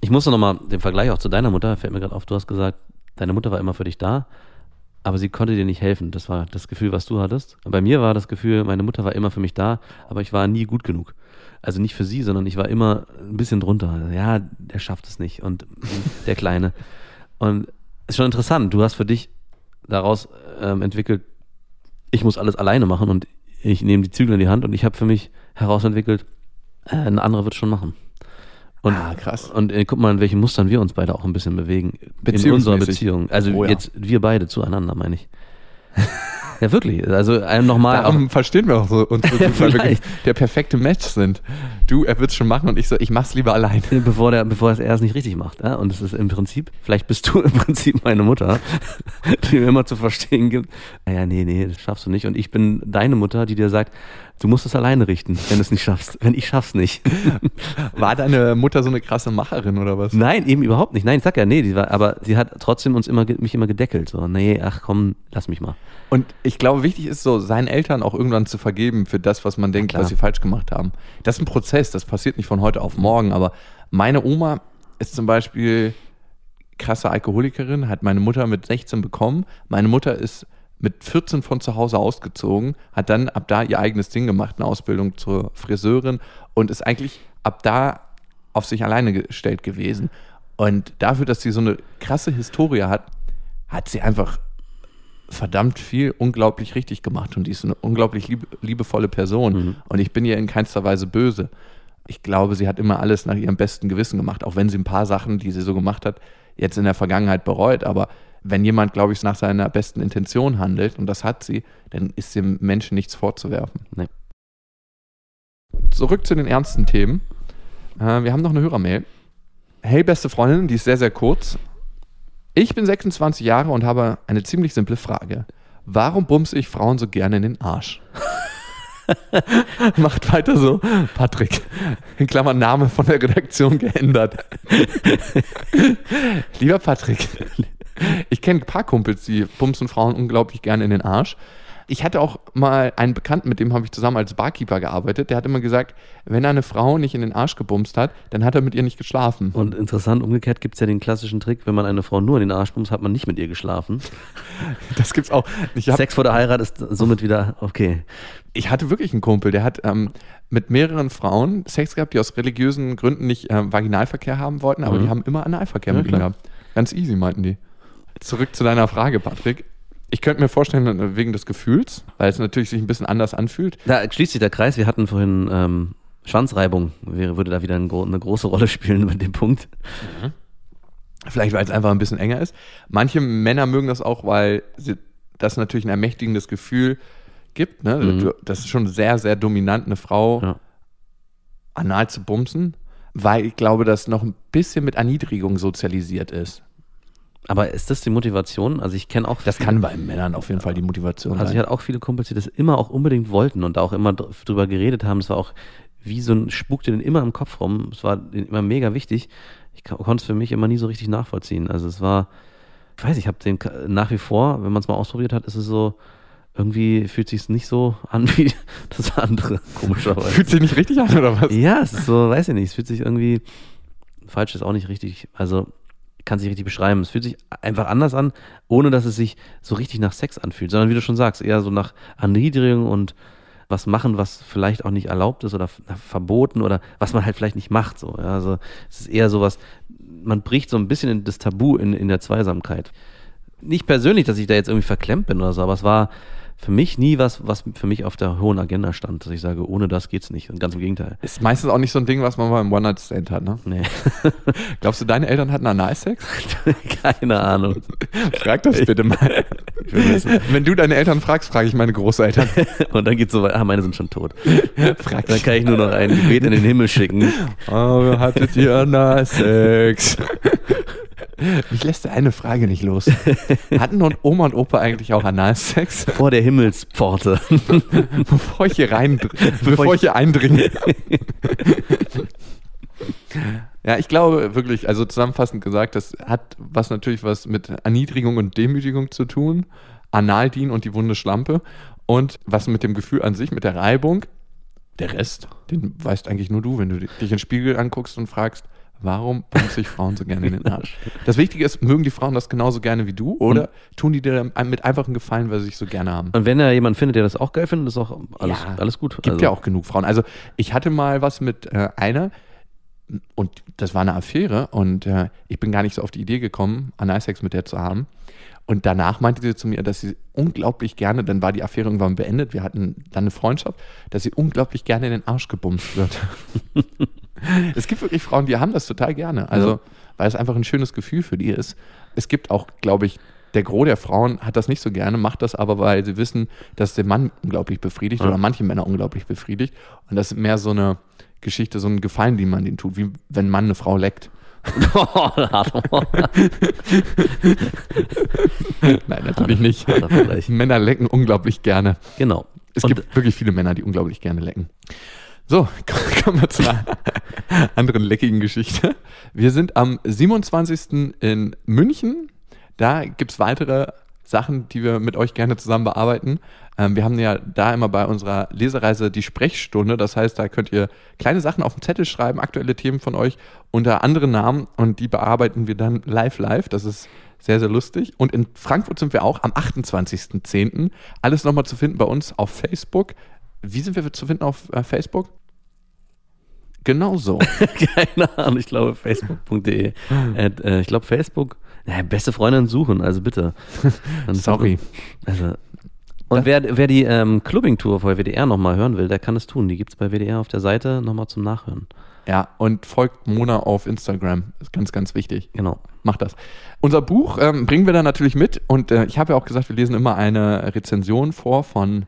Ich musste nochmal den Vergleich auch zu deiner Mutter, fällt mir gerade auf, du hast gesagt, deine Mutter war immer für dich da, aber sie konnte dir nicht helfen. Das war das Gefühl, was du hattest. Bei mir war das Gefühl, meine Mutter war immer für mich da, aber ich war nie gut genug. Also nicht für sie, sondern ich war immer ein bisschen drunter. Ja, der schafft es nicht und der Kleine. Und ist schon interessant, du hast für dich daraus ähm, entwickelt, ich muss alles alleine machen und ich nehme die Zügel in die Hand und ich habe für mich herausentwickelt, äh, ein anderer wird schon machen. Und, Ah, krass. Und äh, guck mal, in welchen Mustern wir uns beide auch ein bisschen bewegen. In unserer Beziehung. Also Oh ja. jetzt wir beide zueinander, meine ich. Ja, wirklich. Also einem nochmal. Darum verstehen wir auch so Ja, gut, weil wir der perfekte Match sind. Du, er wird's schon machen und ich so, ich mach's lieber allein. bevor, der, bevor er es nicht richtig macht. Ja? Und es ist im Prinzip, vielleicht bist du im Prinzip meine Mutter, die mir immer zu verstehen gibt, naja, nee, nee, das schaffst du nicht. Und ich bin deine Mutter, die dir sagt, du musst es alleine richten, wenn du es nicht schaffst. Wenn ich schaff's nicht. War deine Mutter so eine krasse Macherin oder was? Nein, eben überhaupt nicht. Nein, ich sag ja, nee, die war, aber sie hat trotzdem uns immer, mich immer gedeckelt. So, nee, ach komm, lass mich mal. Und ich glaube, wichtig ist so, seinen Eltern auch irgendwann zu vergeben für das, was man denkt, was sie falsch gemacht haben. Das ist ein Prozess, das passiert nicht von heute auf morgen, aber meine Oma ist zum Beispiel krasse Alkoholikerin, hat meine Mutter mit 16 bekommen. Meine Mutter ist mit 14 von zu Hause ausgezogen, hat dann ab da ihr eigenes Ding gemacht, eine Ausbildung zur Friseurin und ist eigentlich ab da auf sich alleine gestellt gewesen. Und dafür, dass sie so eine krasse Historie hat, hat sie einfach verdammt viel unglaublich richtig gemacht und die ist eine unglaublich liebe, liebevolle Person und ich bin ihr in keinster Weise böse. Ich glaube, sie hat immer alles nach ihrem besten Gewissen gemacht, auch wenn sie ein paar Sachen, die sie so gemacht hat, jetzt in der Vergangenheit bereut. Aber wenn jemand, glaube ich, nach seiner besten Intention handelt, und das hat sie, dann ist dem Menschen nichts vorzuwerfen. Nee. Zurück zu den ernsten Themen. Äh, wir haben noch eine Hörermail. Hey, beste Freundin, die ist sehr, sehr kurz. Ich bin 26 Jahre und habe eine ziemlich simple Frage. Warum bumse ich Frauen so gerne in den Arsch? Macht weiter so. Patrick. In Klammern Name von der Redaktion geändert. Lieber Patrick, ich kenne ein paar Kumpels, die bumsen Frauen unglaublich gerne in den Arsch. Ich hatte auch mal einen Bekannten, mit dem habe ich zusammen als Barkeeper gearbeitet. Der hat immer gesagt, wenn er eine Frau nicht in den Arsch gebumst hat, dann hat er mit ihr nicht geschlafen. Und interessant, umgekehrt gibt es ja den klassischen Trick, wenn man eine Frau nur in den Arsch bumst, hat man nicht mit ihr geschlafen. Das gibt's auch. Sex vor der Heirat ist somit wieder okay. ich hatte wirklich einen Kumpel, der hat ähm, mit mehreren Frauen Sex gehabt, die aus religiösen Gründen nicht ähm, Vaginalverkehr haben wollten, aber Mhm. die haben immer Analverkehr Ja, mit ihm gehabt. Ganz easy, meinten die. Zurück zu deiner Frage, Patrick. Ich könnte mir vorstellen, wegen des Gefühls, weil es natürlich sich ein bisschen anders anfühlt. Da schließt sich der Kreis. Wir hatten vorhin ähm, Schwanzreibung, wäre, würde da wieder eine große Rolle spielen bei dem Punkt. Vielleicht, weil es einfach ein bisschen enger ist. Manche Männer mögen das auch, weil sie, das natürlich ein ermächtigendes Gefühl gibt. Ne? Mhm. Das ist schon sehr, sehr dominant, eine Frau Ja. anal zu bumsen, weil ich glaube, das noch ein bisschen mit Erniedrigung sozialisiert ist. Aber ist das die Motivation? Also ich kenne auch Das kann bei Männern auf jeden Fall die Motivation Also ich sein. hatte auch viele Kumpels, die das immer auch unbedingt wollten und auch immer dr- drüber geredet haben. Es war auch wie so ein spukte denen immer im Kopf rum. Es war immer mega wichtig. Ich ko- konnte es für mich immer nie so richtig nachvollziehen. Also es war, ich weiß, ich habe den nach wie vor, wenn man es mal ausprobiert hat, ist es so irgendwie fühlt sich nicht so an wie das andere komischerweise. Fühlt sich nicht richtig an, oder was? Ja, es ist so, weiß ich nicht, es fühlt sich irgendwie, falsch ist auch nicht richtig, also kann sich richtig beschreiben. Es fühlt sich einfach anders an, ohne dass es sich so richtig nach Sex anfühlt, sondern wie du schon sagst, eher so nach Erniedrigung und was machen, was vielleicht auch nicht erlaubt ist oder verboten oder was man halt vielleicht nicht macht. So. Also es ist eher sowas, man bricht so ein bisschen in das Tabu in, in der Zweisamkeit. Nicht persönlich, dass ich da jetzt irgendwie verklemmt bin oder so, aber es war für mich nie was, was für mich auf der hohen Agenda stand, dass ich sage, ohne das geht's nicht. Und ganz im Gegenteil. Ist meistens auch nicht so ein Ding, was man mal im One-Night-Stand hat, ne? Nee. Glaubst du, deine Eltern hatten Analsex? Keine Ahnung. Frag das bitte mal. Wenn du deine Eltern fragst, frage ich meine Großeltern. Und dann geht's so weit, ah, meine sind schon tot. Frag Dann kann ich nur noch ein Gebet in den Himmel schicken. Oh, hattet ihr Analsex? Mich lässt eine Frage nicht los. Hatten Oma und Opa eigentlich auch Analsex? Vor der Himmelspforte. Bevor ich hier rein, bevor ich hier eindringe. Ja, ich glaube wirklich, also zusammenfassend gesagt, das hat was natürlich was mit Erniedrigung und Demütigung zu tun. Analdien und die wunde Schlampe. Und was mit dem Gefühl an sich, mit der Reibung. Der Rest, den weißt eigentlich nur du, wenn du dich in den Spiegel anguckst und fragst, warum bumsen sich Frauen so gerne in den Arsch? Das Wichtige ist, mögen die Frauen das genauso gerne wie du oder tun die dir mit einfachen Gefallen, weil sie sich so gerne haben? Und wenn er jemand findet, der das auch geil findet, ist auch alles, Ja, alles gut. Gibt also, ja auch genug Frauen. Also ich hatte mal was mit äh, einer und das war eine Affäre und äh, ich bin gar nicht so auf die Idee gekommen, Analsex mit der zu haben. Und danach meinte sie zu mir, dass sie unglaublich gerne, dann war die Affäre irgendwann beendet, wir hatten dann eine Freundschaft, dass sie unglaublich gerne in den Arsch gebumst wird. es gibt wirklich Frauen, die haben das total gerne. Also, Ja. weil es einfach ein schönes Gefühl für die ist. Es gibt auch, glaube ich, der Gros der Frauen hat das nicht so gerne, macht das aber, weil sie wissen, dass der Mann unglaublich befriedigt Ja. oder manche Männer unglaublich befriedigt. Und das ist mehr so eine Geschichte, so ein Gefallen, den man denen tut, wie wenn ein Mann eine Frau leckt. Nein, natürlich nicht. Männer lecken unglaublich gerne. genau. Es Und gibt wirklich viele Männer, die unglaublich gerne lecken. So, kommen wir zu einer anderen leckigen Geschichte. Wir sind am 27. in München. Da gibt es weitere Sachen, die wir mit euch gerne zusammen bearbeiten. Ähm, wir haben ja da immer bei unserer Lesereise die Sprechstunde. Das heißt, da könnt ihr kleine Sachen auf den Zettel schreiben, aktuelle Themen von euch unter anderen Namen und die bearbeiten wir dann live live. Das ist sehr, sehr lustig. Und in Frankfurt sind wir auch am 28.10. Alles nochmal zu finden bei uns auf Facebook. Wie sind wir zu finden auf äh, Facebook? Genau so. Keine Ahnung, ich glaube facebook.de. Äh, äh, ich glaube Facebook. Ja, beste Freundin suchen, also bitte. Sorry. Also, und wer, wer die ähm, Clubbing-Tour vor WDR nochmal hören will, der kann es tun. Die gibt es bei WDR auf der Seite nochmal zum Nachhören. Ja, und folgt Mona auf Instagram. Ist ganz, ganz wichtig. Genau. Macht das. Unser Buch ähm, bringen wir dann natürlich mit. Und äh, ich habe ja auch gesagt, wir lesen immer eine Rezension vor von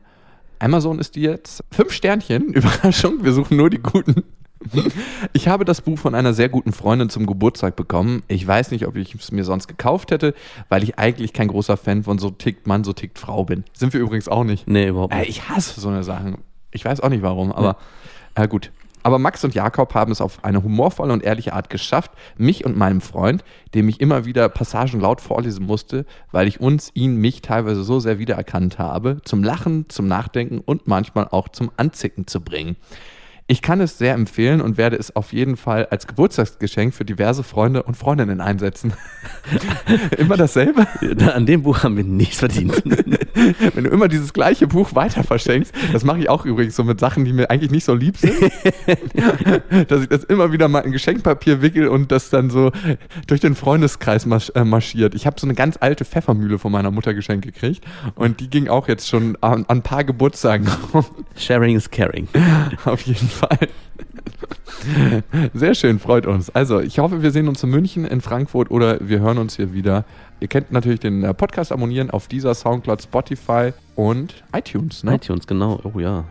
Amazon ist die jetzt. Fünf Sternchen, Überraschung, wir suchen nur die guten. Ich habe das Buch von einer sehr guten Freundin zum Geburtstag bekommen. Ich weiß nicht, ob ich es mir sonst gekauft hätte, weil ich eigentlich kein großer Fan von so tickt Mann, so tickt Frau bin. Sind wir übrigens auch nicht. Nee, überhaupt Äh, nicht. ich hasse so eine Sachen. Ich weiß auch nicht warum, aber äh, gut. Aber Max und Jakob haben es auf eine humorvolle und ehrliche Art geschafft, mich und meinem Freund, dem ich immer wieder Passagen laut vorlesen musste, weil ich uns, ihn, mich teilweise so sehr wiedererkannt habe, zum Lachen, zum Nachdenken und manchmal auch zum Anzicken zu bringen. Ich kann es sehr empfehlen und werde es auf jeden Fall als Geburtstagsgeschenk für diverse Freunde und Freundinnen einsetzen. immer dasselbe? An dem Buch haben wir nichts verdient. Wenn du immer dieses gleiche Buch weiter verschenkst, das mache ich auch übrigens so mit Sachen, die mir eigentlich nicht so lieb sind, dass ich das immer wieder mal in Geschenkpapier wickel und das dann so durch den Freundeskreis äh, marschiert. Ich habe so eine ganz alte Pfeffermühle von meiner Mutter geschenkt gekriegt und die ging auch jetzt schon an, an ein paar Geburtstagen rum. Sharing is caring. Auf jeden Fall. Sehr schön, freut uns. Also, ich hoffe, wir sehen uns in München, in Frankfurt oder wir hören uns hier wieder. Ihr könnt natürlich den äh, Podcast abonnieren auf dieser Soundcloud, Spotify und iTunes. Ne? iTunes, genau. Oh ja.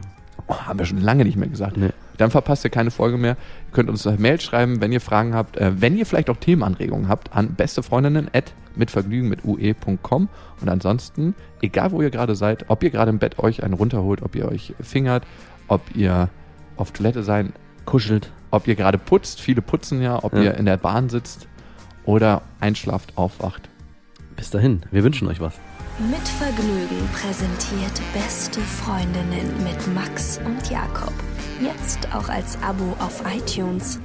Oh, haben wir schon lange nicht mehr gesagt. Nee. Dann verpasst ihr keine Folge mehr. Ihr könnt uns eine Mail schreiben, wenn ihr Fragen habt. Äh, wenn ihr vielleicht auch Themenanregungen habt, an bestefreundinnen at mitvergnügen mit ue.com. Und ansonsten, egal wo ihr gerade seid, ob ihr gerade im Bett euch einen runterholt, ob ihr euch fingert, ob ihr auf Toilette sein, Kuschelt. ob ihr gerade putzt, viele putzen ja, ob Ja. ihr in der Bahn sitzt oder einschlaft, aufwacht. Bis dahin. Wir wünschen euch was. Mit Vergnügen präsentiert Beste Freundinnen mit Max und Jakob. Jetzt auch als Abo auf iTunes.